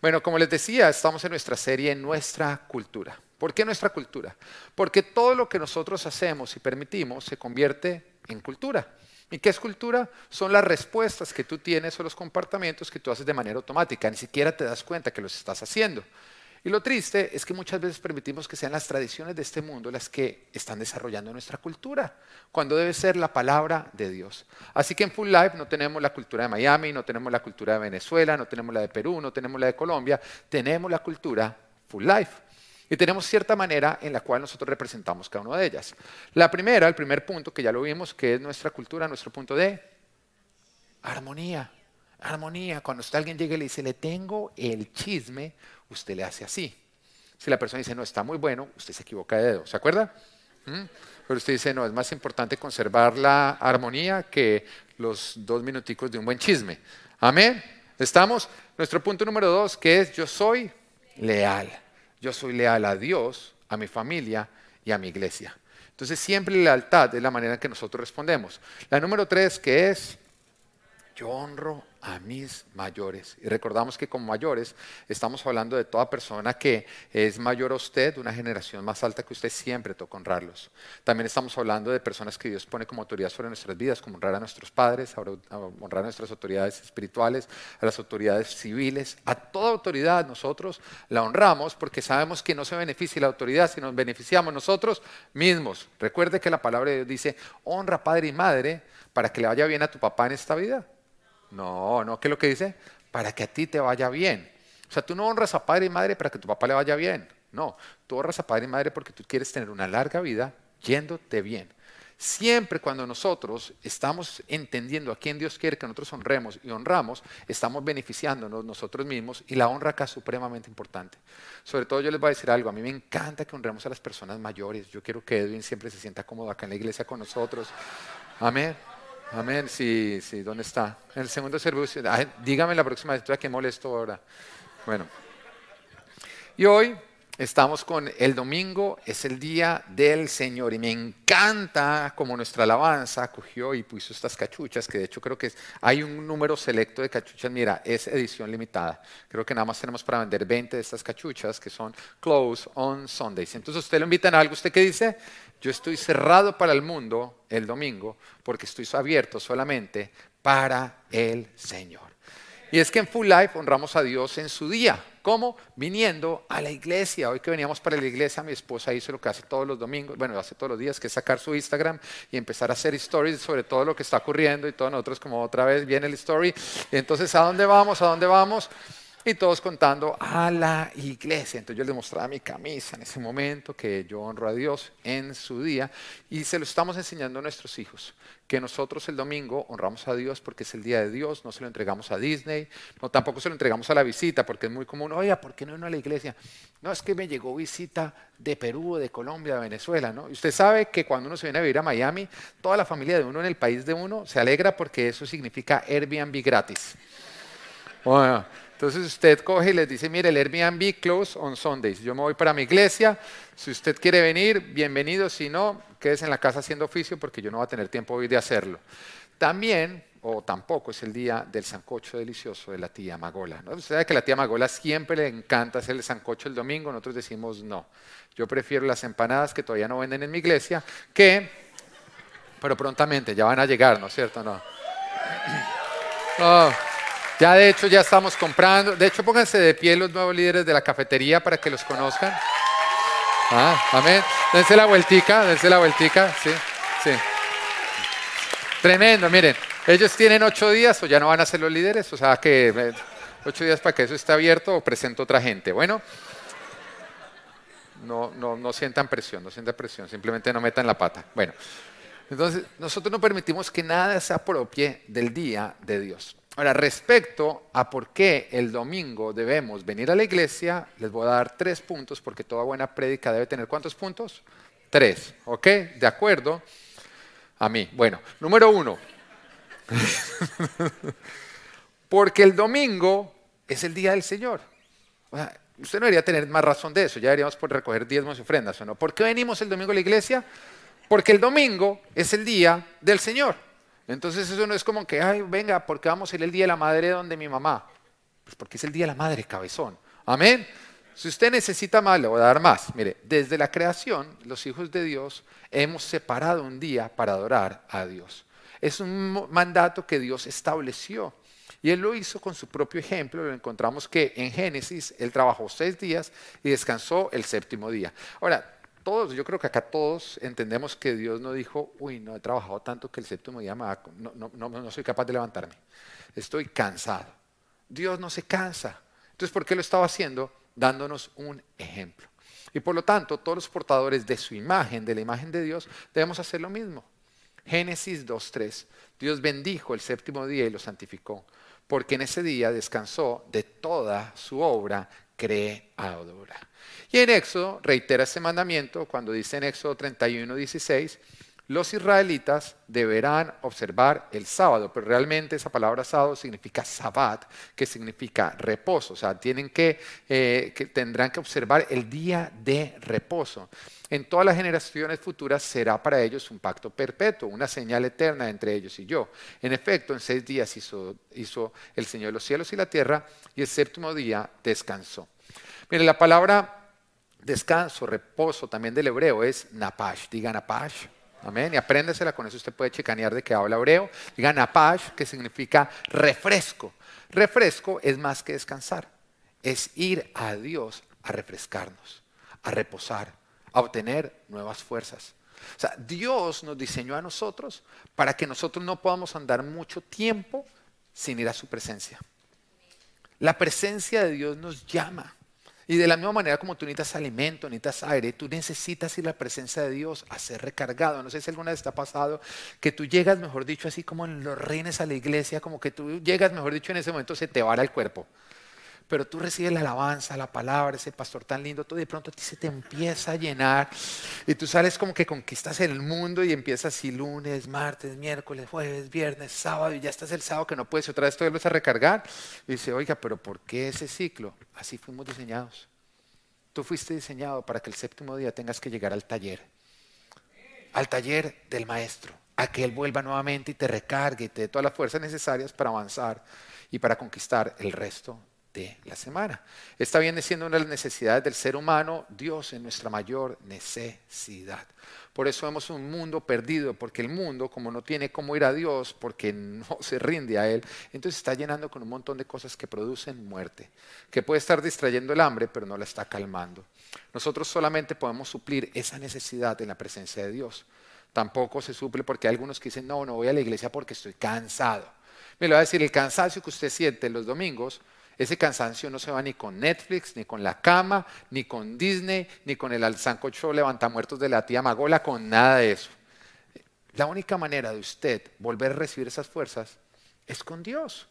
Bueno, como les decía, estamos en nuestra serie Nuestra Cultura. ¿Por qué nuestra cultura? Porque todo lo que nosotros hacemos y permitimos se convierte en cultura. ¿Y qué es cultura? Son las respuestas que tú tienes o los comportamientos que tú haces de manera automática. Ni siquiera te das cuenta que los estás haciendo. Y lo triste es que muchas veces permitimos que sean las tradiciones de este mundo las que están desarrollando nuestra cultura, cuando debe ser la palabra de Dios. Así que en Full Life no tenemos la cultura de Miami, no tenemos la cultura de Venezuela, no tenemos la de Perú, no tenemos la de Colombia, tenemos la cultura Full Life. Y tenemos cierta manera en la cual nosotros representamos cada una de ellas. La primera, el primer punto, que ya lo vimos, que es nuestra cultura, nuestro punto de armonía. Armonía. Cuando alguien llega y le dice, le tengo el chisme, usted le hace así. Si la persona dice, no, está muy bueno, usted se equivoca de dedo. ¿Se acuerda? ¿Mm? Pero usted dice, no, es más importante conservar la armonía que los dos minuticos de un buen chisme. Amén. ¿Estamos? Nuestro punto número dos, que es yo soy leal. Yo soy leal a Dios, a mi familia y a mi iglesia. Entonces siempre lealtad es la manera en que nosotros respondemos. La número tres, que es yo honro a mis mayores. Y recordamos que como mayores estamos hablando de toda persona que es mayor a usted, una generación más alta que usted, siempre toca honrarlos. También estamos hablando de personas que Dios pone como autoridad sobre nuestras vidas, como honrar a nuestros padres, honrar a nuestras autoridades espirituales, a las autoridades civiles, a toda autoridad nosotros la honramos porque sabemos que no se beneficia la autoridad si nos beneficiamos nosotros mismos. Recuerde que la palabra de Dios dice, honra padre y madre para que le vaya bien a tu papá en esta vida. No, no, ¿qué es lo que dice? Para que a ti te vaya bien. O sea, tú no honras a padre y madre para que tu papá le vaya bien. No, tú honras a padre y madre porque tú quieres tener una larga vida yéndote bien. Siempre cuando nosotros estamos entendiendo a quién Dios quiere que nosotros honremos y honramos, estamos beneficiándonos nosotros mismos y la honra acá es supremamente importante. Sobre todo yo les voy a decir algo, a mí me encanta que honremos a las personas mayores. Yo quiero que Edwin siempre se sienta cómodo acá en la iglesia con nosotros. Amén. Amén. Sí, sí, ¿dónde está? En el segundo servicio. dígame la próxima vez, que molesto ahora. Bueno. Y hoy estamos con el domingo, es el día del Señor. Y me encanta como nuestra alabanza cogió y puso estas cachuchas, que de hecho creo que hay un número selecto de cachuchas. Mira, es edición limitada. Creo que nada más tenemos para vender 20 de estas cachuchas que son close on Sundays. Entonces usted lo invitan a algo. ¿Usted qué dice? Yo estoy cerrado para el mundo el domingo porque estoy abierto solamente para el Señor. Y es que en Full Life honramos a Dios en su día. ¿Cómo? Viniendo a la iglesia. Hoy que veníamos para la iglesia, mi esposa hizo lo que hace todos los domingos, bueno, hace todos los días, que es sacar su Instagram y empezar a hacer stories sobre todo lo que está ocurriendo y todos nosotros como otra vez viene el story. Entonces, ¿a dónde vamos? ¿A dónde vamos? Y todos contando a la iglesia. Entonces yo les mostraba mi camisa en ese momento, que yo honro a Dios en su día. Y se lo estamos enseñando a nuestros hijos, que nosotros el domingo honramos a Dios porque es el día de Dios, no se lo entregamos a Disney, no tampoco se lo entregamos a la visita, porque es muy común, oye, ¿por qué no vino a la iglesia? No, es que me llegó visita de Perú, de Colombia, de Venezuela, ¿no? Y usted sabe que cuando uno se viene a vivir a Miami, toda la familia de uno en el país de uno se alegra porque eso significa Airbnb gratis. Bueno, entonces usted coge y les dice, mire, el Airbnb close on Sundays. Yo me voy para mi iglesia. Si usted quiere venir, bienvenido. Si no, quédese en la casa haciendo oficio porque yo no voy a tener tiempo hoy de hacerlo. También, o tampoco, es el día del sancocho delicioso de la tía Magola. ¿no? Usted sabe que la tía Magola siempre le encanta hacer el sancocho el domingo. Nosotros decimos no. Yo prefiero las empanadas que todavía no venden en mi iglesia que, pero prontamente ya van a llegar, ¿no es cierto? No. no. Ya de hecho ya estamos comprando. De hecho, pónganse de pie los nuevos líderes de la cafetería para que los conozcan. Ah, amén. Dense la vueltica, dense la vueltica. Sí, sí. Tremendo, miren. Ellos tienen ocho días o ya no van a ser los líderes. O sea que eh, ocho días para que eso esté abierto o presento otra gente. Bueno. No, no, no sientan presión, no sientan presión. Simplemente no metan la pata. Bueno. Entonces, nosotros no permitimos que nada se apropie del día de Dios. Ahora, respecto a por qué el domingo debemos venir a la iglesia, les voy a dar tres puntos, porque toda buena prédica debe tener cuántos puntos? Tres, ¿ok? De acuerdo a mí. Bueno, número uno, porque el domingo es el día del Señor. usted no debería tener más razón de eso, ya deberíamos por recoger diezmos y ofrendas, ¿o no? ¿Por qué venimos el domingo a la iglesia? Porque el domingo es el día del Señor. Entonces eso no es como que, ay, venga, porque vamos a ir el día de la madre donde mi mamá. Pues porque es el día de la madre, cabezón. Amén. Si usted necesita más, le voy a dar más. Mire, desde la creación, los hijos de Dios hemos separado un día para adorar a Dios. Es un mandato que Dios estableció. Y Él lo hizo con su propio ejemplo. Lo encontramos que en Génesis Él trabajó seis días y descansó el séptimo día. Ahora, todos, yo creo que acá todos entendemos que Dios no dijo, uy, no he trabajado tanto que el séptimo día me va, no, no, no soy capaz de levantarme. Estoy cansado. Dios no se cansa. Entonces, ¿por qué lo estaba haciendo? dándonos un ejemplo. Y por lo tanto, todos los portadores de su imagen, de la imagen de Dios, debemos hacer lo mismo. Génesis 2.3. Dios bendijo el séptimo día y lo santificó, porque en ese día descansó de toda su obra creadora. Y en Éxodo reitera ese mandamiento cuando dice en Éxodo 31.16, los israelitas deberán observar el sábado, pero realmente esa palabra sábado significa sabbat, que significa reposo, o sea, tienen que, eh, que, tendrán que observar el día de reposo. En todas las generaciones futuras será para ellos un pacto perpetuo, una señal eterna entre ellos y yo. En efecto, en seis días hizo, hizo el Señor los cielos y la tierra, y el séptimo día descansó. Mire, la palabra descanso, reposo, también del hebreo es napash, diga napash Amén. Y apréndesela, con eso usted puede chicanear de qué habla hebreo. Diga napash, que significa refresco. Refresco es más que descansar. Es ir a Dios a refrescarnos, a reposar, a obtener nuevas fuerzas. O sea, Dios nos diseñó a nosotros para que nosotros no podamos andar mucho tiempo sin ir a su presencia. La presencia de Dios nos llama. Y de la misma manera como tú necesitas alimento, necesitas aire, tú necesitas ir a la presencia de Dios a ser recargado. No sé si alguna vez te ha pasado que tú llegas, mejor dicho, así como en los reines a la iglesia, como que tú llegas, mejor dicho, en ese momento se te vara el cuerpo pero tú recibes la alabanza, la palabra, ese pastor tan lindo, todo de pronto a ti se te empieza a llenar y tú sales como que conquistas el mundo y empiezas así lunes, martes, miércoles, jueves, viernes, sábado y ya estás el sábado que no puedes otra vez te vuelves a recargar y dice, oiga, pero ¿por qué ese ciclo? Así fuimos diseñados. Tú fuiste diseñado para que el séptimo día tengas que llegar al taller, al taller del maestro, a que él vuelva nuevamente y te recargue y te dé todas las fuerzas necesarias para avanzar y para conquistar el resto de la semana. Esta viene siendo una de las necesidades del ser humano, Dios es nuestra mayor necesidad. Por eso vemos un mundo perdido, porque el mundo, como no tiene cómo ir a Dios, porque no se rinde a Él, entonces está llenando con un montón de cosas que producen muerte, que puede estar distrayendo el hambre, pero no la está calmando. Nosotros solamente podemos suplir esa necesidad en la presencia de Dios. Tampoco se suple porque hay algunos que dicen, no, no voy a la iglesia porque estoy cansado. Me lo va a decir, el cansancio que usted siente los domingos ese cansancio no se va ni con Netflix, ni con la cama, ni con Disney, ni con el alzancocho levantamuertos de la tía Magola, con nada de eso. La única manera de usted volver a recibir esas fuerzas es con Dios.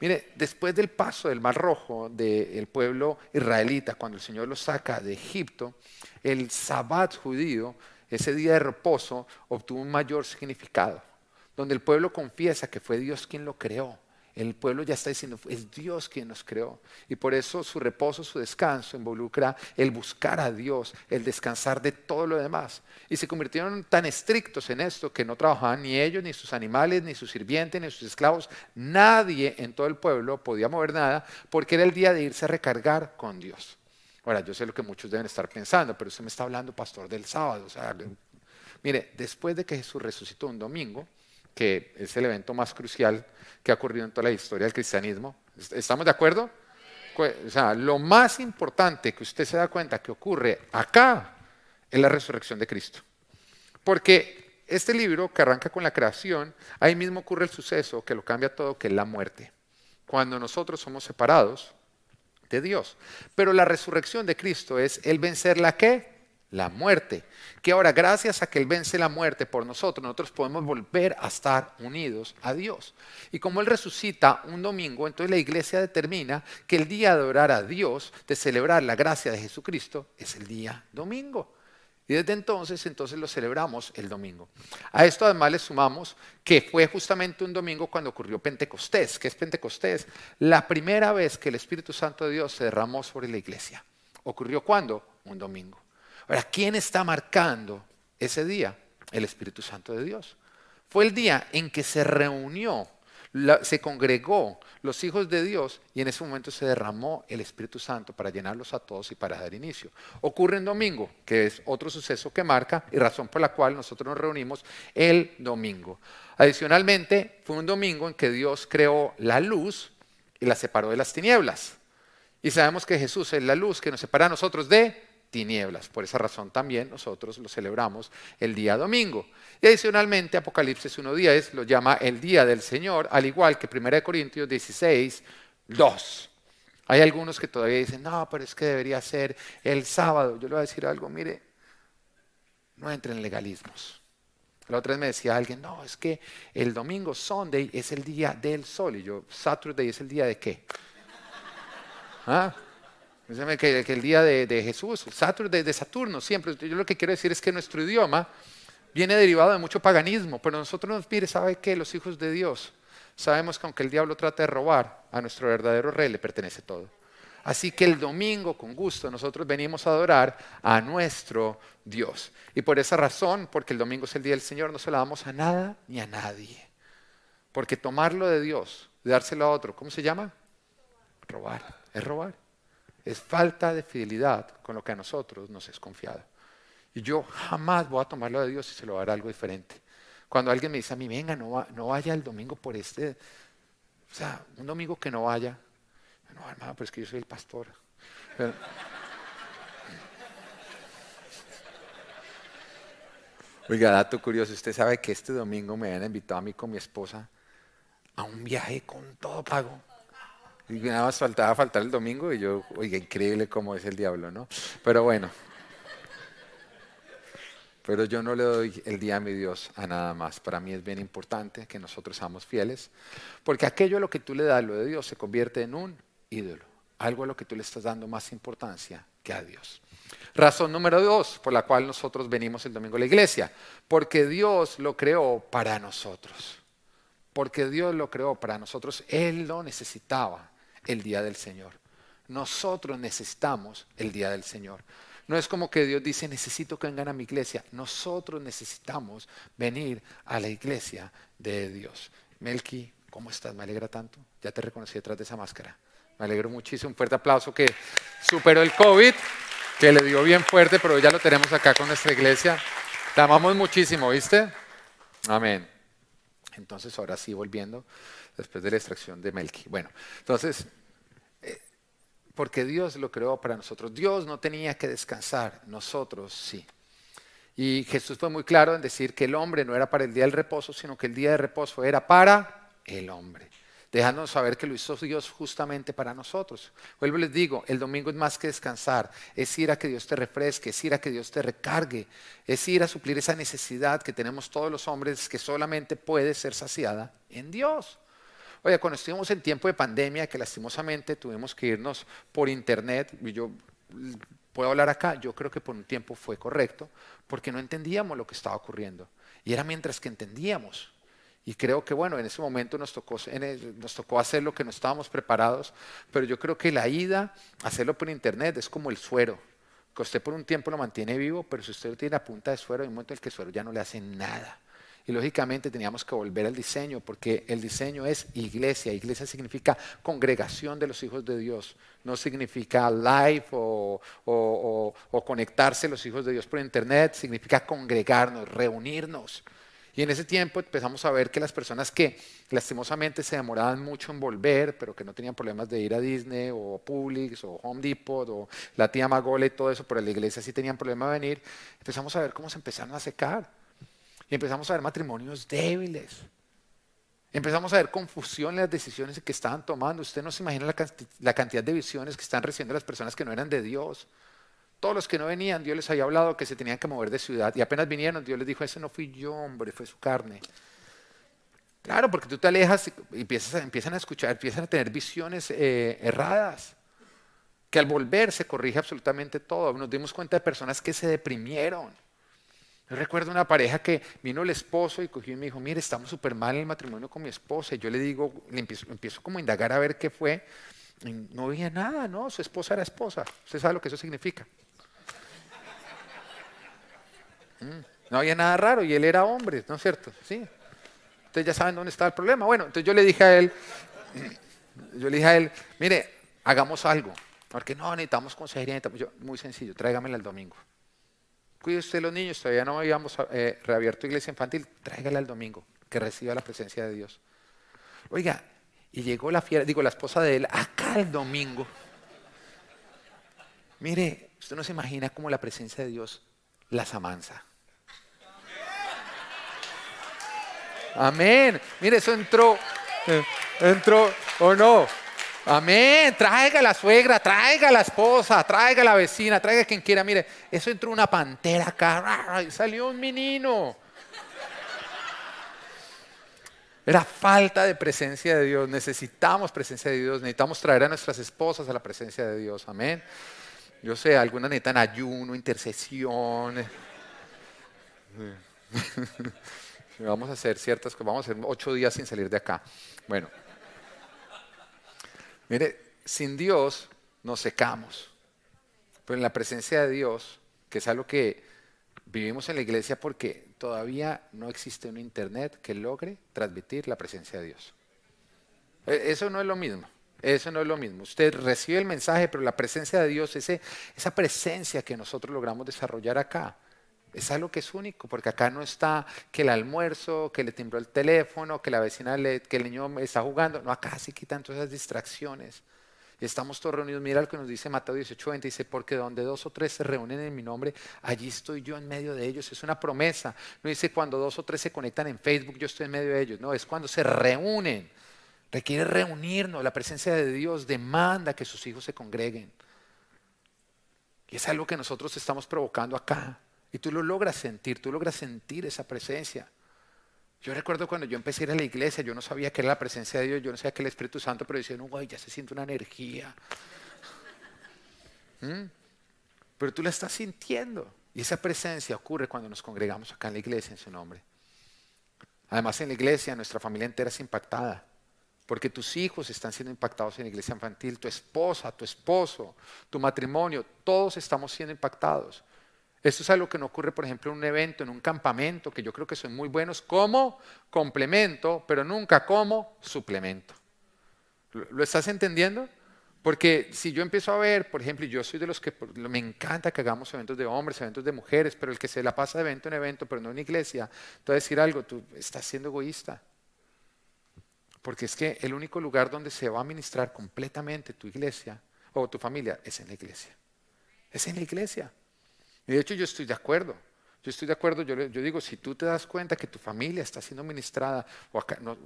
Mire, después del paso del Mar Rojo del pueblo israelita, cuando el Señor los saca de Egipto, el Sabbat judío, ese día de reposo, obtuvo un mayor significado, donde el pueblo confiesa que fue Dios quien lo creó el pueblo ya está diciendo, es Dios quien nos creó. Y por eso su reposo, su descanso involucra el buscar a Dios, el descansar de todo lo demás. Y se convirtieron tan estrictos en esto que no trabajaban ni ellos, ni sus animales, ni sus sirvientes, ni sus esclavos. Nadie en todo el pueblo podía mover nada porque era el día de irse a recargar con Dios. Ahora, yo sé lo que muchos deben estar pensando, pero usted me está hablando, pastor, del sábado. Mire, después de que Jesús resucitó un domingo, que es el evento más crucial que ha ocurrido en toda la historia del cristianismo. ¿Estamos de acuerdo? O sea, lo más importante que usted se da cuenta que ocurre acá es la resurrección de Cristo. Porque este libro que arranca con la creación, ahí mismo ocurre el suceso que lo cambia todo, que es la muerte. Cuando nosotros somos separados de Dios. Pero la resurrección de Cristo es el vencer la qué? La muerte. Que ahora, gracias a que Él vence la muerte por nosotros, nosotros podemos volver a estar unidos a Dios. Y como Él resucita un domingo, entonces la iglesia determina que el día de orar a Dios, de celebrar la gracia de Jesucristo, es el día domingo. Y desde entonces, entonces lo celebramos el domingo. A esto además le sumamos que fue justamente un domingo cuando ocurrió Pentecostés. ¿Qué es Pentecostés? La primera vez que el Espíritu Santo de Dios se derramó sobre la iglesia. ¿Ocurrió cuándo? Un domingo. Ahora, ¿quién está marcando ese día? El Espíritu Santo de Dios. Fue el día en que se reunió se congregó los hijos de Dios y en ese momento se derramó el Espíritu Santo para llenarlos a todos y para dar inicio. Ocurre en domingo, que es otro suceso que marca y razón por la cual nosotros nos reunimos el domingo. Adicionalmente, fue un domingo en que Dios creó la luz y la separó de las tinieblas. Y sabemos que Jesús es la luz que nos separa a nosotros de tinieblas. Por esa razón también nosotros lo celebramos el día domingo. Y adicionalmente Apocalipsis 1.10 lo llama el día del Señor, al igual que 1 Corintios 16, 2. Hay algunos que todavía dicen, no, pero es que debería ser el sábado. Yo le voy a decir algo, mire, no entren en legalismos. La otra vez me decía alguien, no, es que el domingo Sunday es el día del sol. Y yo, Saturday es el día de qué? ¿Ah? Que, que el día de, Jesús, de Saturno, siempre. Yo lo que quiero decir es que nuestro idioma viene derivado de mucho paganismo, pero nosotros nos mire, ¿sabe qué? Los hijos de Dios sabemos que aunque el diablo trate de robar, a nuestro verdadero rey le pertenece todo. Así que el domingo, con gusto, nosotros venimos a adorar a nuestro Dios. Y por esa razón, porque el domingo es el día del Señor, no se lo damos a nada ni a nadie. Porque tomarlo de Dios, dárselo a otro, ¿cómo se llama? Robar, es robar es falta de fidelidad con lo que a nosotros nos es confiado. Y yo jamás voy a tomarlo de Dios y se lo dar algo diferente. Cuando alguien me dice a mí, venga, no, vaya el domingo por este, o sea, un domingo que no vaya, no, hermano, pero es que yo soy el pastor. Oiga, dato curioso, usted sabe que este domingo me habían invitado a mí con mi esposa a un viaje con todo pago. Y nada más faltaba faltar el domingo y yo, oiga, increíble cómo es el diablo, ¿no? Pero bueno. Pero yo no le doy el día a mi Dios a nada más. Para mí es bien importante que nosotros seamos fieles, porque aquello a lo que tú le das, lo de Dios, se convierte en un ídolo, algo a lo que tú le estás dando más importancia que a Dios. Razón número dos por la cual nosotros venimos el domingo a la iglesia, porque Dios lo creó para nosotros. Porque Dios lo creó para nosotros, Él lo necesitaba el día del Señor. Nosotros necesitamos el día del Señor. No es como que Dios dice, necesito que vengan a mi iglesia. Nosotros necesitamos venir a la iglesia de Dios. Melky, ¿cómo estás? Me alegra tanto. Ya te reconocí detrás de esa máscara. Me alegro muchísimo. Un fuerte aplauso que superó el COVID, que le dio bien fuerte, pero ya lo tenemos acá con nuestra iglesia. Te amamos muchísimo, ¿viste? Amén. Entonces, ahora sí, volviendo después de la extracción de Melqui. Bueno, entonces, eh, porque Dios lo creó para nosotros. Dios no tenía que descansar, nosotros sí. Y Jesús fue muy claro en decir que el hombre no era para el día del reposo, sino que el día de reposo era para el hombre dejándonos saber que lo hizo Dios justamente para nosotros. Vuelvo les digo, el domingo es más que descansar, es ir a que Dios te refresque, es ir a que Dios te recargue, es ir a suplir esa necesidad que tenemos todos los hombres que solamente puede ser saciada en Dios. Oye, cuando estuvimos en tiempo de pandemia, que lastimosamente tuvimos que irnos por internet, y yo puedo hablar acá, yo creo que por un tiempo fue correcto, porque no entendíamos lo que estaba ocurriendo. Y era mientras que entendíamos. Y creo que, bueno, en ese momento nos tocó, nos tocó hacer lo que no estábamos preparados, pero yo creo que la ida, hacerlo por internet, es como el suero, que usted por un tiempo lo mantiene vivo, pero si usted tiene a punta de suero, hay un momento en el que el suero ya no le hace nada. Y lógicamente teníamos que volver al diseño, porque el diseño es iglesia. Iglesia significa congregación de los hijos de Dios. No significa live o, conectarse los hijos de Dios por internet. Significa congregarnos, reunirnos. Y en ese tiempo empezamos a ver que las personas que lastimosamente se demoraban mucho en volver, pero que no tenían problemas de ir a Disney o Publix o Home Depot o la tía Magole y todo eso, pero la iglesia sí tenían problema de venir, empezamos a ver cómo se empezaron a secar. Empezamos a ver matrimonios débiles. Empezamos a ver confusión en las decisiones que estaban tomando. Usted no se imagina la, cantidad de visiones que están recibiendo las personas que no eran de Dios. Todos los que no venían, Dios les había hablado que se tenían que mover de ciudad. Y apenas vinieron, Dios les dijo, ese no fui yo, hombre, fue su carne. Claro, porque tú te alejas y empiezan a escuchar, empiezan a tener visiones eh, erradas. Que al volver se corrige absolutamente todo. Nos dimos cuenta de personas que se deprimieron. Yo recuerdo una pareja que vino el esposo y cogió y me dijo, mire, estamos súper mal en el matrimonio con mi esposa. Y yo le digo, le empiezo, como a indagar a ver qué fue. no había nada, no, su esposa era esposa. Usted sabe lo que eso significa. Mm. No había nada raro y él era hombre, ¿no es cierto? Sí. Ustedes ya saben dónde está el problema. Bueno, entonces yo le dije a él, yo le dije a él, mire, hagamos algo. Porque no, necesitamos consejería. Yo, muy sencillo, tráigamela el domingo. Cuide usted los niños, todavía no habíamos eh, reabierto iglesia infantil, tráigala el domingo, que reciba la presencia de Dios. Oiga, y llegó la fiera, digo, la esposa de él, acá el domingo. Mire, usted no se imagina cómo la presencia de Dios las amansa. Amén. Mire, eso entró, eh, entró o no. Amén. Traiga la suegra, traiga la esposa, traiga la vecina, traiga quien quiera. Mire, eso entró una pantera acá salió un menino. Era falta de presencia de Dios. Necesitamos presencia de Dios. Necesitamos traer a nuestras esposas a la presencia de Dios. Amén. Yo sé, algunas necesitan ayuno, intercesión. Vamos a hacer ciertas cosas. Vamos a hacer ocho días sin salir de acá. Bueno. Mire, sin Dios nos secamos. Pero en la presencia de Dios, que es algo que vivimos en la iglesia porque todavía no existe un internet que logre transmitir la presencia de Dios. E, eso no es lo mismo. Eso no es lo mismo. Usted recibe el mensaje, pero la presencia de Dios, ese, esa presencia que nosotros logramos desarrollar acá, es algo que es único, porque acá no está que el almuerzo, que le timbró el teléfono, que la vecina, le, que el niño está jugando. No, acá se quitan todas esas distracciones. Y estamos todos reunidos. Mira lo que nos dice Mateo 18:20. Dice, porque donde dos o tres se reúnen en mi nombre, allí estoy yo en medio de ellos. Es una promesa. No dice cuando dos o tres se conectan en Facebook, yo estoy en medio de ellos. No, es cuando se reúnen. Requiere reunirnos. La presencia de Dios demanda que sus hijos se congreguen. Y es algo que nosotros estamos provocando acá. Y tú lo logras sentir, tú logras sentir esa presencia. Yo recuerdo cuando yo empecé a ir a la iglesia, yo no sabía qué era la presencia de Dios, yo no sabía qué era el Espíritu Santo, pero decía, no, güey, ya se siente una energía. ¿Mm? Pero tú la estás sintiendo. Y esa presencia ocurre cuando nos congregamos acá en la iglesia en su nombre. Además, en la iglesia nuestra familia entera es impactada. Porque tus hijos están siendo impactados en la iglesia infantil, tu esposa, tu esposo, tu matrimonio, todos estamos siendo impactados. Esto es algo que no ocurre, por ejemplo, en un evento, en un campamento, que yo creo que son muy buenos como complemento, pero nunca como suplemento. ¿Lo estás entendiendo? Porque si yo empiezo a ver, por ejemplo, yo soy de los que me encanta que hagamos eventos de hombres, eventos de mujeres, pero el que se la pasa de evento en evento, pero no en iglesia, te voy a decir algo, tú estás siendo egoísta. Porque es que el único lugar donde se va a ministrar completamente tu iglesia o tu familia es en la iglesia. Es en la iglesia. Y de hecho yo estoy de acuerdo. Yo estoy de acuerdo, yo, digo, si tú te das cuenta que tu familia está siendo ministrada o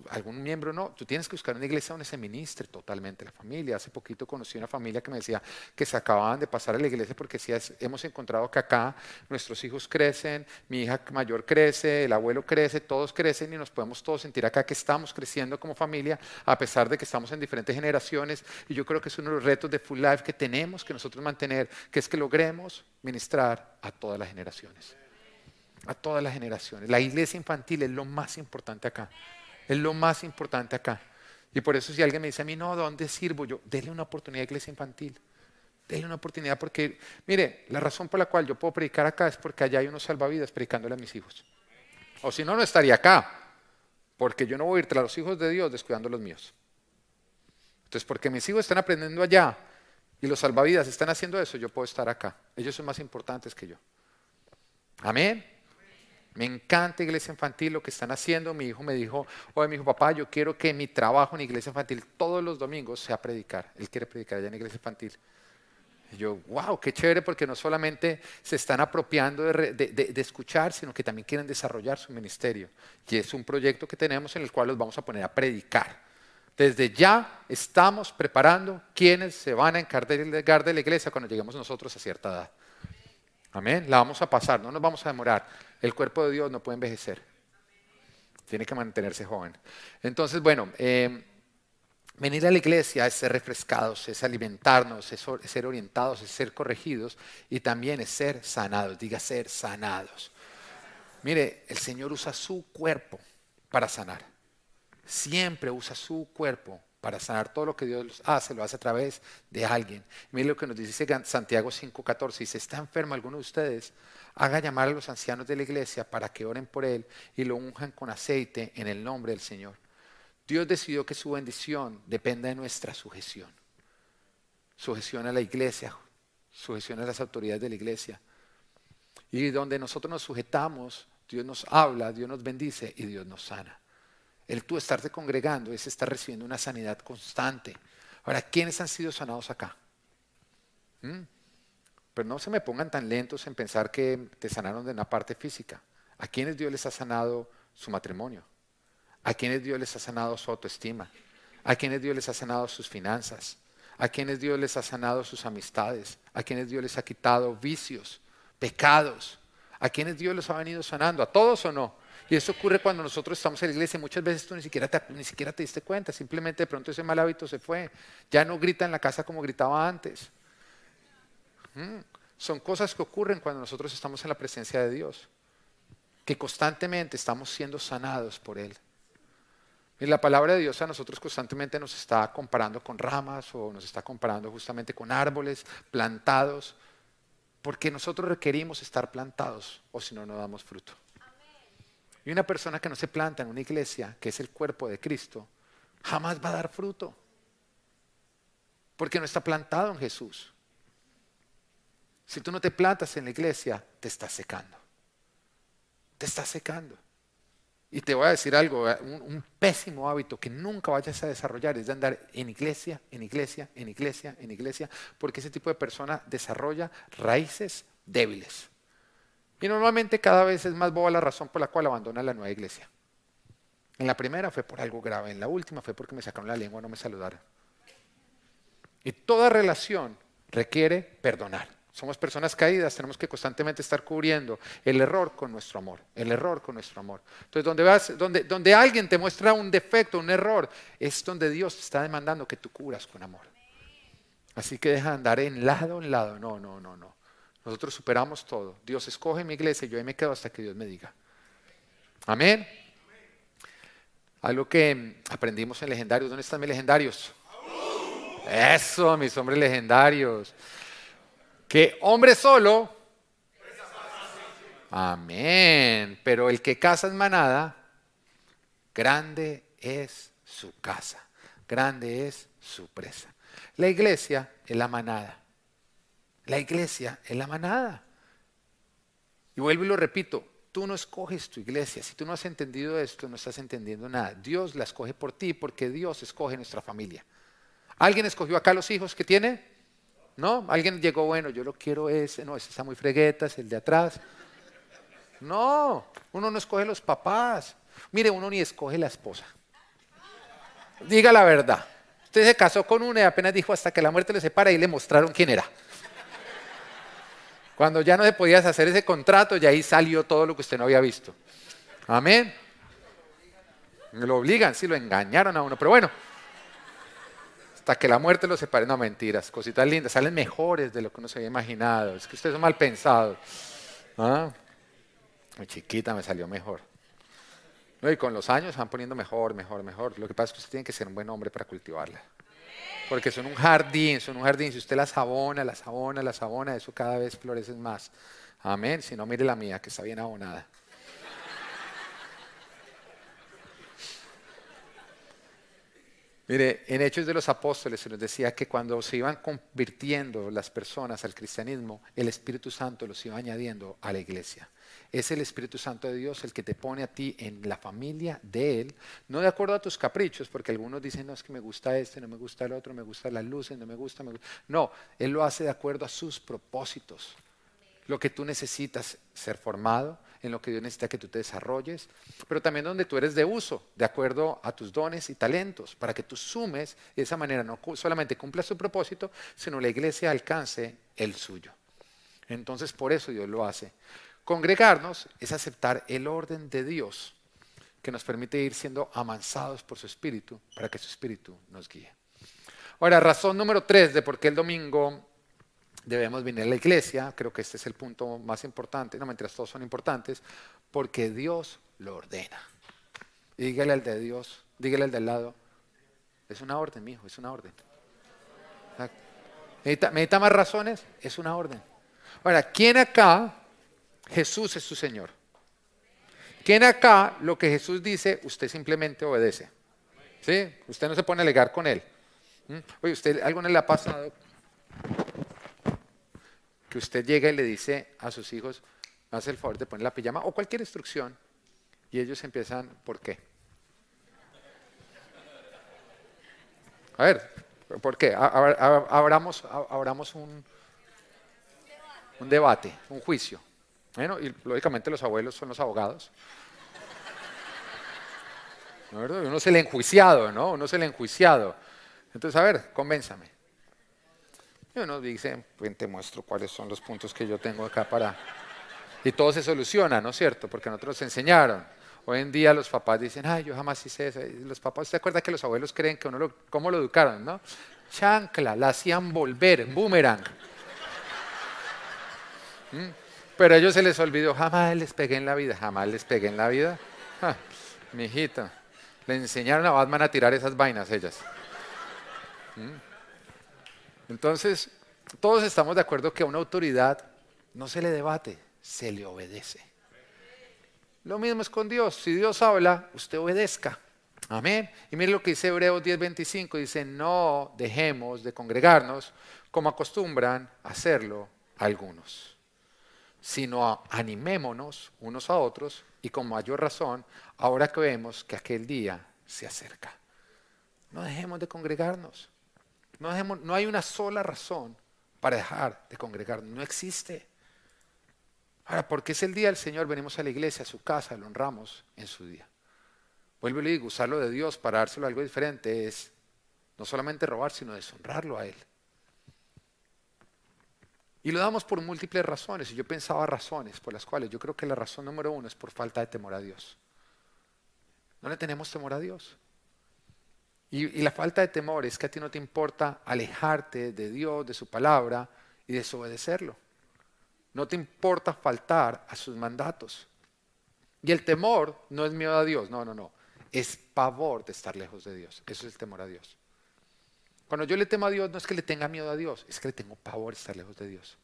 algún miembro no, tú tienes que buscar una iglesia donde se ministre totalmente la familia. Hace poquito conocí una familia que me decía que se acababan de pasar a la iglesia porque hemos encontrado que acá nuestros hijos crecen, mi hija mayor crece, el abuelo crece, todos crecen y nos podemos todos sentir acá que estamos creciendo como familia a pesar de que estamos en diferentes generaciones. Y yo creo que es uno de los retos de Full Life que tenemos que nosotros mantener, que es que logremos ministrar a todas las generaciones a todas las generaciones. La iglesia infantil es lo más importante acá. Es lo más importante acá. Y por eso si alguien me dice a mí, no, ¿dónde sirvo yo? Dele una oportunidad a iglesia infantil. Dele una oportunidad porque, mire, la razón por la cual yo puedo predicar acá es porque allá hay unos salvavidas predicándole a mis hijos. O si no, no estaría acá. Porque yo no voy a ir tras los hijos de Dios descuidando los míos. Entonces, porque mis hijos están aprendiendo allá y los salvavidas están haciendo eso, yo puedo estar acá. Ellos son más importantes que yo. Amén. Me encanta iglesia infantil lo que están haciendo. Mi hijo me dijo, oye, mi hijo, papá, yo quiero que mi trabajo en iglesia infantil todos los domingos sea predicar. Él quiere predicar allá en iglesia infantil. Y yo, wow, qué chévere, porque no solamente se están apropiando de, escuchar, sino que también quieren desarrollar su ministerio. Y es un proyecto que tenemos en el cual los vamos a poner a predicar. Desde ya estamos preparando quienes se van a encargar de la iglesia cuando lleguemos nosotros a cierta edad. Amén. La vamos a pasar, no nos vamos a demorar. El cuerpo de Dios no puede envejecer. Tiene que mantenerse joven. Entonces, bueno, em, venir a la iglesia es ser refrescados, es alimentarnos, es, ser orientados, es ser corregidos y también es ser sanados. Diga ser sanados. Mire, el Señor usa su cuerpo para sanar. Siempre usa su cuerpo para sanar. Todo lo que Dios hace, lo hace a través de alguien. Mire lo que nos dice Santiago 5:14. Dice, está enfermo alguno de ustedes, haga llamar a los ancianos de la iglesia para que oren por él y lo unjan con aceite en el nombre del Señor. Dios decidió que su bendición dependa de nuestra sujeción. Sujeción a la iglesia, sujeción a las autoridades de la iglesia. Y donde nosotros nos sujetamos, Dios nos habla, Dios nos bendice y Dios nos sana. El tú estarte congregando es estar recibiendo una sanidad constante. Ahora, ¿quiénes han sido sanados acá? ¿Mm? Pero no se me pongan tan lentos en pensar que te sanaron de una parte física. ¿A quiénes Dios les ha sanado su matrimonio? ¿A quiénes Dios les ha sanado su autoestima? ¿A quiénes Dios les ha sanado sus finanzas? ¿A quiénes Dios les ha sanado sus amistades? ¿A quiénes Dios les ha quitado vicios, pecados? ¿A quiénes Dios los ha venido sanando? ¿A todos o no? Y eso ocurre cuando nosotros estamos en la iglesia. Muchas veces tú ni siquiera, te, ni siquiera te diste cuenta. Simplemente de pronto ese mal hábito se fue. Ya no grita en la casa como gritaba antes. Mm. Son cosas que ocurren cuando nosotros estamos en la presencia de Dios. Que constantemente estamos siendo sanados por Él. Y la palabra de Dios a nosotros constantemente nos está comparando con ramas o nos está comparando justamente con árboles plantados, porque nosotros requerimos estar plantados o si no, no damos fruto. Y una persona que no se planta en una iglesia, que es el cuerpo de Cristo, jamás va a dar fruto, porque no está plantado en Jesús. Si tú no te plantas en la iglesia, te estás secando. Te estás secando. Y te voy a decir algo, un, pésimo hábito que nunca vayas a desarrollar es de andar en iglesia, en iglesia, en iglesia, en iglesia, porque ese tipo de persona desarrolla raíces débiles. Y normalmente cada vez es más boba la razón por la cual abandona la nueva iglesia. En la primera fue por algo grave, en la última fue porque me sacaron la lengua, no me saludaron. Y toda relación requiere perdonar. Somos personas caídas, tenemos que constantemente estar cubriendo el error con nuestro amor, el error con nuestro amor. Entonces, donde, vas, donde, alguien te muestra un defecto, un error, es donde Dios está demandando que tú cubras con amor. Así que deja de andar en lado en lado. No, no, no, no. Nosotros superamos todo. Dios escoge mi iglesia y yo ahí me quedo hasta que Dios me diga. Amén. Algo que aprendimos en legendarios. ¿Dónde están mis legendarios? Eso, mis hombres legendarios que hombre solo. Amén. Pero el que caza en manada, grande es su casa, grande es su presa. La iglesia es la manada. La iglesia es la manada. Y vuelvo y lo repito, tú no escoges tu iglesia. Si tú no has entendido esto, no estás entendiendo nada. Dios la escoge por ti porque Dios escoge nuestra familia. ¿Alguien escogió acá los hijos que tiene? ¿No? Alguien llegó, bueno, yo lo quiero ese, no, ese está muy fregueta, es el de atrás. No, uno no escoge los papás. Mire, uno ni escoge la esposa. Diga la verdad. Usted se casó con una y apenas dijo hasta que la muerte le separa y le mostraron quién era. Cuando ya no se podía hacer ese contrato, y ahí salió todo lo que usted no había visto. Amén. Lo obligan, sí, lo engañaron a uno. Pero bueno, hasta que la muerte los separe. No, mentiras, cositas lindas, salen mejores de lo que uno se había imaginado. Es que ustedes son mal pensados. ¿Ah? Mi chiquita me salió mejor. y con los años van poniendo mejor, mejor, mejor. Lo que pasa es que usted tiene que ser un buen hombre para cultivarla. Porque son un jardín, son un jardín. Si usted las abona, las abona, las abona, eso cada vez florece más. Amén. Si no, mire la mía, que está bien abonada. Mire, en Hechos de los Apóstoles se nos decía que cuando se iban convirtiendo las personas al cristianismo, el Espíritu Santo los iba añadiendo a la iglesia. Es el Espíritu Santo de Dios el que te pone a ti en la familia de Él, no de acuerdo a tus caprichos, porque algunos dicen, no, es que me gusta este, no me gusta el otro, me gustan las luces, no me gusta, me gusta. No, Él lo hace de acuerdo a sus propósitos. Lo que tú necesitas ser formado, en lo que Dios necesita que tú te desarrolles, pero también donde tú eres de uso, de acuerdo a tus dones y talentos, para que tú sumes y de esa manera no solamente cumpla su propósito, sino la iglesia alcance el suyo. Entonces, por eso Dios lo hace. Congregarnos es aceptar el orden de Dios que nos permite ir siendo amansados por su espíritu para que su espíritu nos guíe. Ahora, razón número tres de por qué el domingo debemos venir a la iglesia, creo que este es el punto más importante, no mientras todos son importantes, porque Dios lo ordena. dígale al de Dios, dígale al del lado, Es una orden, mi hijo, es una orden. ¿Medita, más razones? Es una orden. Ahora, ¿quién acá? Jesús es su Señor. ¿Quién acá lo que Jesús dice, usted simplemente obedece? ¿Sí? Usted no se pone a alegar con él. ¿Mm? Oye, ¿usted alguna le ha pasado que usted llega y le dice a sus hijos, hace el favor de poner la pijama o cualquier instrucción y ellos empiezan, ¿por qué? A ver, ¿por qué? Abramos, un debate, un juicio. Bueno, y lógicamente los abuelos son los abogados. ¿No Uno es el enjuiciado, ¿no? Uno es el enjuiciado. Entonces, a ver, convénzame. Y uno dice, pues te muestro cuáles son los puntos que yo tengo acá para... Y todo se soluciona, ¿no es cierto? Porque nosotros nos enseñaron. Hoy en día los papás dicen, ay, yo jamás hice eso. los papás, ¿se acuerda que los abuelos creen que uno lo, cómo lo educaron, no? Chancla, la hacían volver, boomerang. ¿Mm? Pero a ellos se les olvidó, jamás les pegué en la vida, jamás les pegué en la vida. mi hijita, le enseñaron a Batman a tirar esas vainas ellas. ¿Mm? Entonces, todos estamos de acuerdo que a una autoridad no se le debate, se le obedece. Lo mismo es con Dios. Si Dios habla, usted obedezca. Amén. Y mire lo que dice Hebreos 10:25. Dice, no dejemos de congregarnos como acostumbran hacerlo algunos, sino animémonos unos a otros y con mayor razón ahora que vemos que aquel día se acerca. No dejemos de congregarnos. No, hay una sola razón para dejar de congregarnos. No existe. Ahora, porque es el día del Señor, venimos a la iglesia, a su casa, lo honramos en su día. Vuelvo y le digo, usarlo de Dios para dárselo algo diferente es no solamente robar, sino deshonrarlo a Él. Y lo damos por múltiples razones. Y yo pensaba razones por las cuales yo creo que la razón número uno es por falta de temor a Dios. No le tenemos temor a Dios. Y, la falta de temor es que a ti no te importa alejarte de Dios, de su palabra y desobedecerlo. No te importa faltar a sus mandatos. Y el temor no es miedo a Dios, no, no, no. Es pavor de estar lejos de Dios. Eso es el temor a Dios. Cuando yo le temo a Dios, no es que le tenga miedo a Dios, es que le tengo pavor de estar lejos de Dios.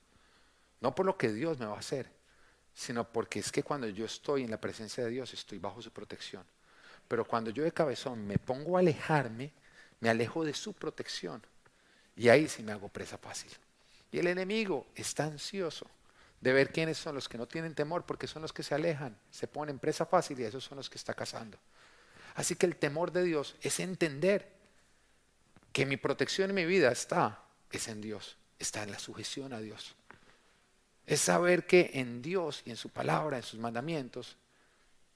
No por lo que Dios me va a hacer, sino porque es que cuando yo estoy en la presencia de Dios, estoy bajo su protección. Pero cuando yo de cabezón me pongo a alejarme, me alejo de su protección. Y ahí sí me hago presa fácil. Y el enemigo está ansioso de ver quiénes son los que no tienen temor, porque son los que se alejan, se ponen presa fácil y esos son los que está cazando. Así que el temor de Dios es entender que mi protección en mi vida está, es en Dios, está en la sujeción a Dios. Es saber que en Dios y en su palabra, en sus mandamientos,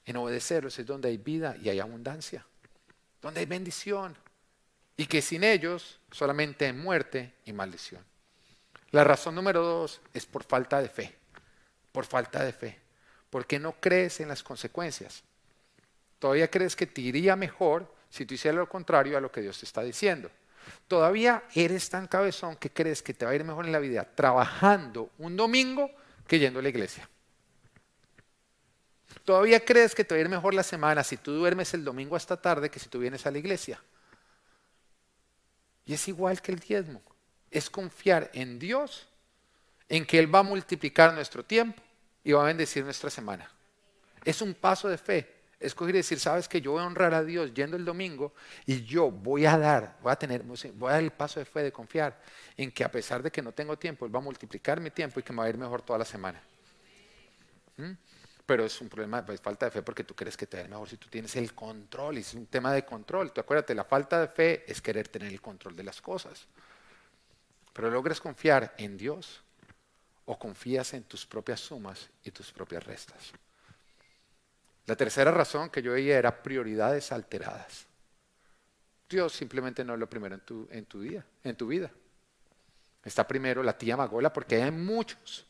en obedecerlos es donde hay vida y hay abundancia, donde hay bendición, y que sin ellos solamente hay muerte y maldición. La razón número dos es por falta de fe, por falta de fe, porque no crees en las consecuencias. Todavía crees que te iría mejor si tú hicieras lo contrario a lo que Dios te está diciendo. Todavía eres tan cabezón que crees que te va a ir mejor en la vida trabajando un domingo que yendo a la iglesia. Todavía crees que te va a ir mejor la semana si tú duermes el domingo hasta tarde que si tú vienes a la iglesia. Y es igual que el diezmo es confiar en Dios, en que Él va a multiplicar nuestro tiempo y va a bendecir nuestra semana. Es un paso de fe. Escoger y decir, sabes que yo voy a honrar a Dios yendo el domingo y yo voy a dar, voy a tener, voy a dar el paso de fe de confiar en que a pesar de que no tengo tiempo, Él va a multiplicar mi tiempo y que me va a ir mejor toda la semana. ¿Mm? Pero es un problema, pues falta de fe porque tú crees que te va mejor si tú tienes el control, y es un tema de control. Tú acuérdate, la falta de fe es querer tener el control de las cosas. Pero logres confiar en Dios o confías en tus propias sumas y tus propias restas. La tercera razón que yo veía era prioridades alteradas. Dios simplemente no es lo primero en tu, en tu día, en tu vida. Está primero la tía Magola, porque hay muchos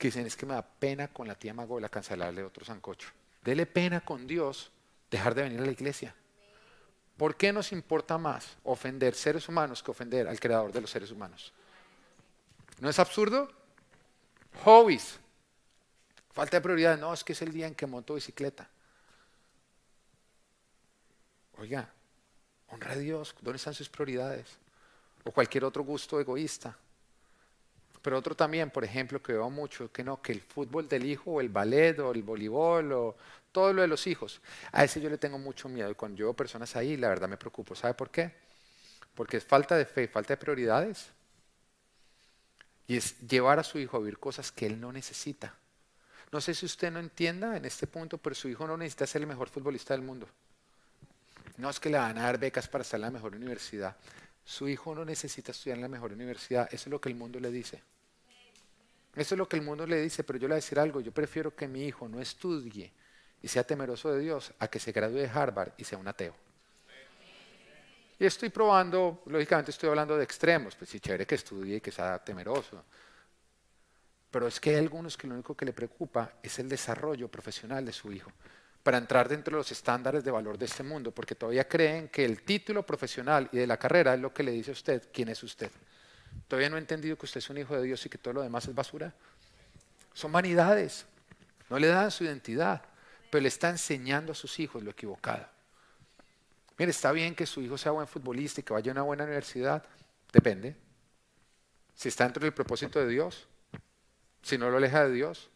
que dicen es que me da pena con la tía Magola cancelarle otro sancocho. Dele pena con Dios dejar de venir a la iglesia. ¿Por qué nos importa más ofender seres humanos que ofender al creador de los seres humanos? ¿No es absurdo? Hobbies. Falta de prioridad. No, es que es el día en que monto bicicleta. Oiga, Honra a Dios. ¿Dónde están sus prioridades? O cualquier otro gusto egoísta. Pero otro también, por ejemplo, que veo mucho, que no, que el fútbol del hijo, o el ballet, o el voleibol, o todo lo de los hijos, a ese yo le tengo mucho miedo. Y cuando yo personas ahí, la verdad me preocupo. ¿Sabe por qué? Porque es falta de fe, falta de prioridades. Y es llevar a su hijo a vivir cosas que él no necesita. No sé si usted no entienda en este punto, pero su hijo no necesita ser el mejor futbolista del mundo. No es que le van a dar becas para estar en la mejor universidad. Su hijo no necesita estudiar en la mejor universidad. Eso es lo que el mundo le dice. Eso es lo que el mundo le dice, pero yo le voy a decir algo. Yo prefiero que mi hijo no estudie y sea temeroso de Dios a que se gradúe de Harvard y sea un ateo. Y estoy probando, lógicamente estoy hablando de extremos, pues sí, chévere que estudie y que sea temeroso. Pero es que hay algunos que lo único que le preocupa es el desarrollo profesional de su hijo para entrar dentro de los estándares de valor de este mundo, porque todavía creen que el título profesional y de la carrera es lo que le dice a usted quién es usted. Todavía no he entendido que usted es un hijo de Dios y que todo lo demás es basura. Son vanidades, no le dan su identidad, pero le está enseñando a sus hijos lo equivocado. Mire, está bien que su hijo sea buen futbolista y que vaya a una buena universidad, depende. Si está dentro del propósito de Dios, si no lo aleja de Dios,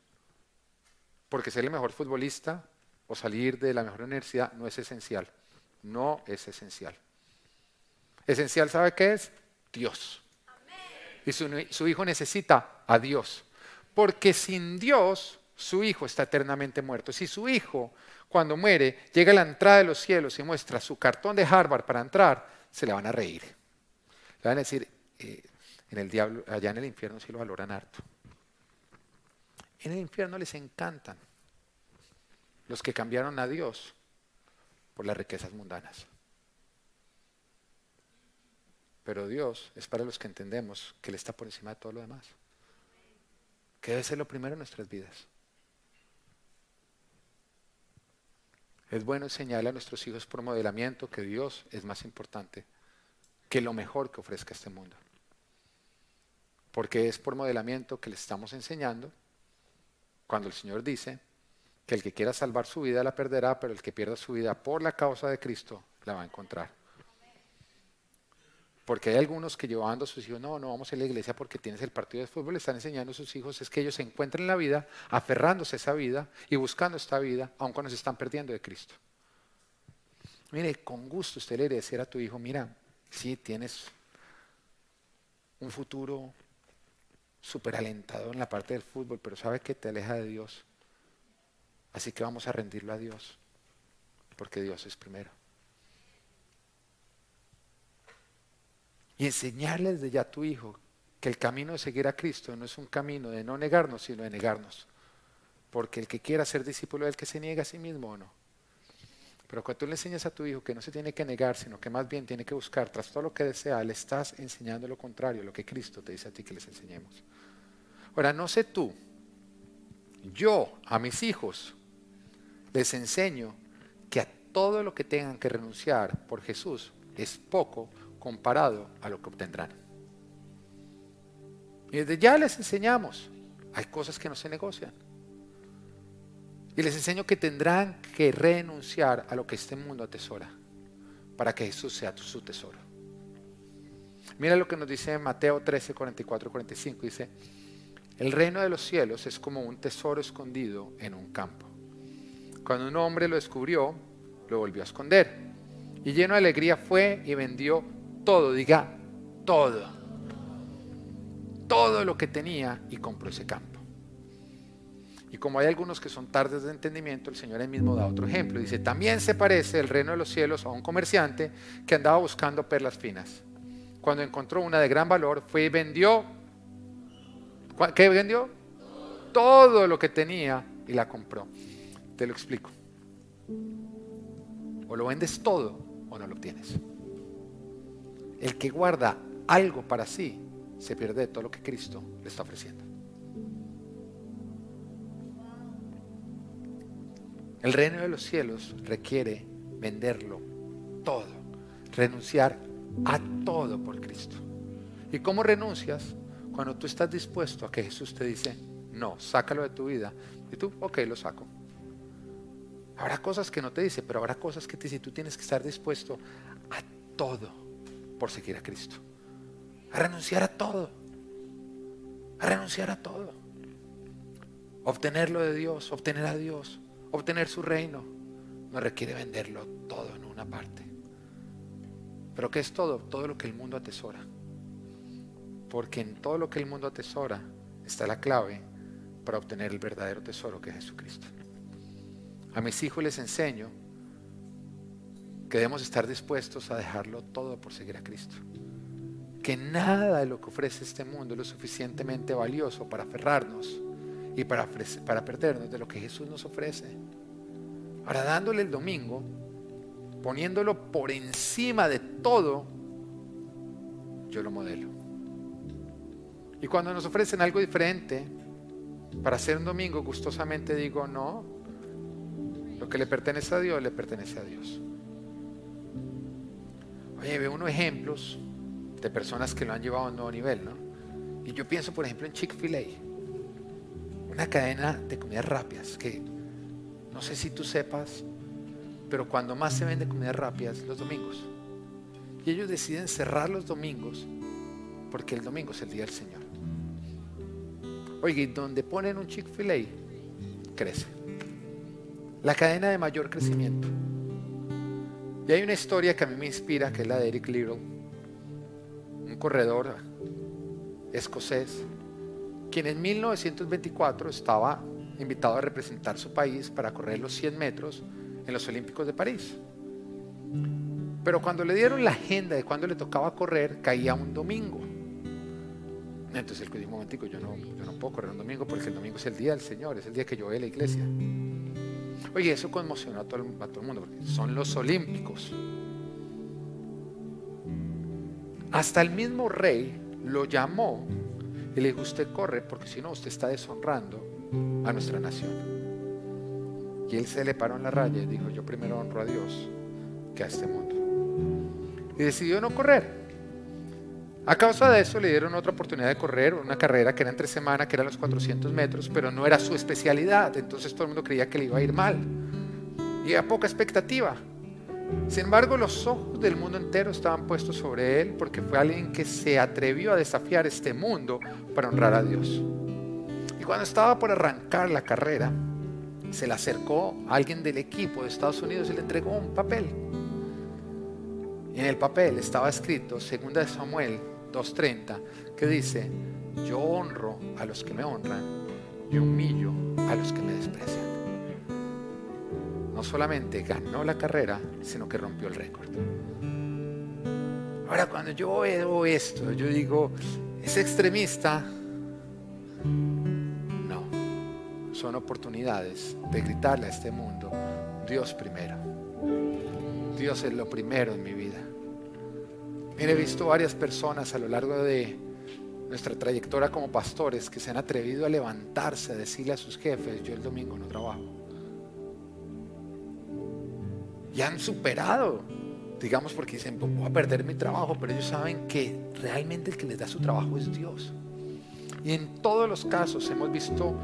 porque ser el mejor futbolista salir de la mejor universidad no es esencial. No es esencial. Esencial, ¿sabe qué es? Dios. Y su, su, hijo necesita a Dios. Porque sin Dios, su hijo está eternamente muerto. Si su hijo, cuando muere, llega a la entrada de los cielos y muestra su cartón de Harvard para entrar, se le van a reír. Le van a decir, eh, en el diablo, allá en el infierno sí lo valoran harto. En el infierno les encantan los que cambiaron a Dios por las riquezas mundanas. Pero Dios es para los que entendemos que Él está por encima de todo lo demás. Que debe ser lo primero en nuestras vidas. Es bueno enseñarle a nuestros hijos por modelamiento que Dios es más importante que lo mejor que ofrezca este mundo. Porque es por modelamiento que le estamos enseñando cuando el Señor dice, que el que quiera salvar su vida la perderá, pero el que pierda su vida por la causa de Cristo la va a encontrar. Porque hay algunos que llevando a sus hijos, no, no vamos a la iglesia porque tienes el partido de fútbol, le están enseñando a sus hijos es que ellos se encuentren en la vida, aferrándose a esa vida y buscando esta vida, aun cuando se están perdiendo de Cristo. Mire, con gusto usted le decir a tu hijo, mira, sí, tienes un futuro súper alentador en la parte del fútbol, pero sabe que te aleja de Dios. Así que vamos a rendirlo a Dios, porque Dios es primero. Y enseñarle desde ya a tu hijo que el camino de seguir a Cristo no es un camino de no negarnos, sino de negarnos. Porque el que quiera ser discípulo del que se niega a sí mismo o no. Pero cuando tú le enseñas a tu hijo que no se tiene que negar, sino que más bien tiene que buscar tras todo lo que desea, le estás enseñando lo contrario, lo que Cristo te dice a ti que les enseñemos. Ahora, no sé tú, yo a mis hijos les enseño que a todo lo que tengan que renunciar por Jesús es poco comparado a lo que obtendrán. Y desde ya les enseñamos, hay cosas que no se negocian. Y les enseño que tendrán que renunciar a lo que este mundo atesora para que Jesús sea su tesoro. Mira lo que nos dice Mateo 13, 44, 45. Dice, el reino de los cielos es como un tesoro escondido en un campo cuando un hombre lo descubrió, lo volvió a esconder. Y lleno de alegría fue y vendió todo, diga, todo. Todo lo que tenía y compró ese campo. Y como hay algunos que son tardes de entendimiento, el Señor él mismo da otro ejemplo. Dice, también se parece el reino de los cielos a un comerciante que andaba buscando perlas finas. Cuando encontró una de gran valor, fue y vendió. ¿Qué vendió? Todo lo que tenía y la compró. Te lo explico. O lo vendes todo o no lo obtienes. El que guarda algo para sí se pierde todo lo que Cristo le está ofreciendo. El reino de los cielos requiere venderlo todo, renunciar a todo por Cristo. ¿Y cómo renuncias? Cuando tú estás dispuesto a que Jesús te dice, no, sácalo de tu vida. Y tú, ok, lo saco. Habrá cosas que no te dice, pero habrá cosas que te dice. Tú tienes que estar dispuesto a todo por seguir a Cristo. A renunciar a todo. A renunciar a todo. Obtenerlo de Dios, obtener a Dios, obtener su reino, no requiere venderlo todo en una parte. Pero ¿qué es todo? Todo lo que el mundo atesora. Porque en todo lo que el mundo atesora está la clave para obtener el verdadero tesoro que es Jesucristo. A mis hijos les enseño que debemos estar dispuestos a dejarlo todo por seguir a Cristo. Que nada de lo que ofrece este mundo es lo suficientemente valioso para aferrarnos y para, para perdernos de lo que Jesús nos ofrece. Ahora dándole el domingo, poniéndolo por encima de todo, yo lo modelo. Y cuando nos ofrecen algo diferente, para hacer un domingo gustosamente digo, no, lo que le pertenece a Dios, le pertenece a Dios. Oye, veo unos ejemplos de personas que lo han llevado a un nuevo nivel, ¿no? Y yo pienso, por ejemplo, en Chick-fil-A, una cadena de comidas rápidas que no sé si tú sepas, pero cuando más se vende comidas rápidas, los domingos. Y ellos deciden cerrar los domingos porque el domingo es el día del Señor. Oye, y donde ponen un Chick-fil-A, crece. La cadena de mayor crecimiento. Y hay una historia que a mí me inspira, que es la de Eric Little, un corredor escocés, quien en 1924 estaba invitado a representar su país para correr los 100 metros en los Olímpicos de París. Pero cuando le dieron la agenda de cuándo le tocaba correr, caía un domingo. Entonces él dijo, un momentico, yo no, yo no puedo correr un domingo porque el domingo es el día del Señor, es el día que yo voy a la iglesia. Oye, eso conmocionó a todo, el, mundo, porque son los olímpicos. Hasta el mismo rey lo llamó y le dijo, usted corre porque si no usted está deshonrando a nuestra nación. Y él se le paró en la raya y dijo, yo primero honro a Dios que a este mundo. Y decidió no correr. A causa de eso le dieron otra oportunidad de correr, una carrera que era entre semana, que era los 400 metros, pero no era su especialidad, entonces todo el mundo creía que le iba a ir mal. Y había poca expectativa. Sin embargo, los ojos del mundo entero estaban puestos sobre él porque fue alguien que se atrevió a desafiar este mundo para honrar a Dios. Y cuando estaba por arrancar la carrera, se le acercó alguien del equipo de Estados Unidos y le entregó un papel. Y en el papel estaba escrito, segunda de Samuel 2.30, que dice, yo honro a los que me honran y humillo a los que me desprecian. No solamente ganó la carrera, sino que rompió el récord. Ahora, cuando yo veo esto, yo digo, es extremista. No, son oportunidades de gritarle a este mundo, Dios primero. Dios es lo primero en mi vida. Mire, he visto varias personas a lo largo de nuestra trayectoria como pastores que se han atrevido a levantarse, a decirle a sus jefes, yo el domingo no trabajo. Y han superado, digamos porque dicen, voy a perder mi trabajo, pero ellos saben que realmente el que les da su trabajo es Dios. Y en todos los casos hemos visto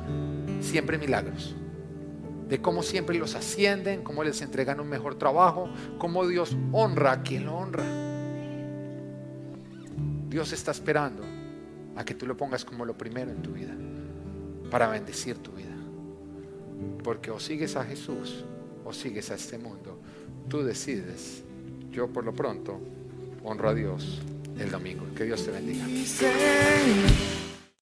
siempre milagros de cómo siempre los ascienden, cómo les entregan un mejor trabajo, cómo Dios honra a quien lo honra. Dios está esperando a que tú lo pongas como lo primero en tu vida, para bendecir tu vida. Porque o sigues a Jesús o sigues a este mundo. Tú decides. Yo por lo pronto honro a Dios el domingo. Que Dios te bendiga.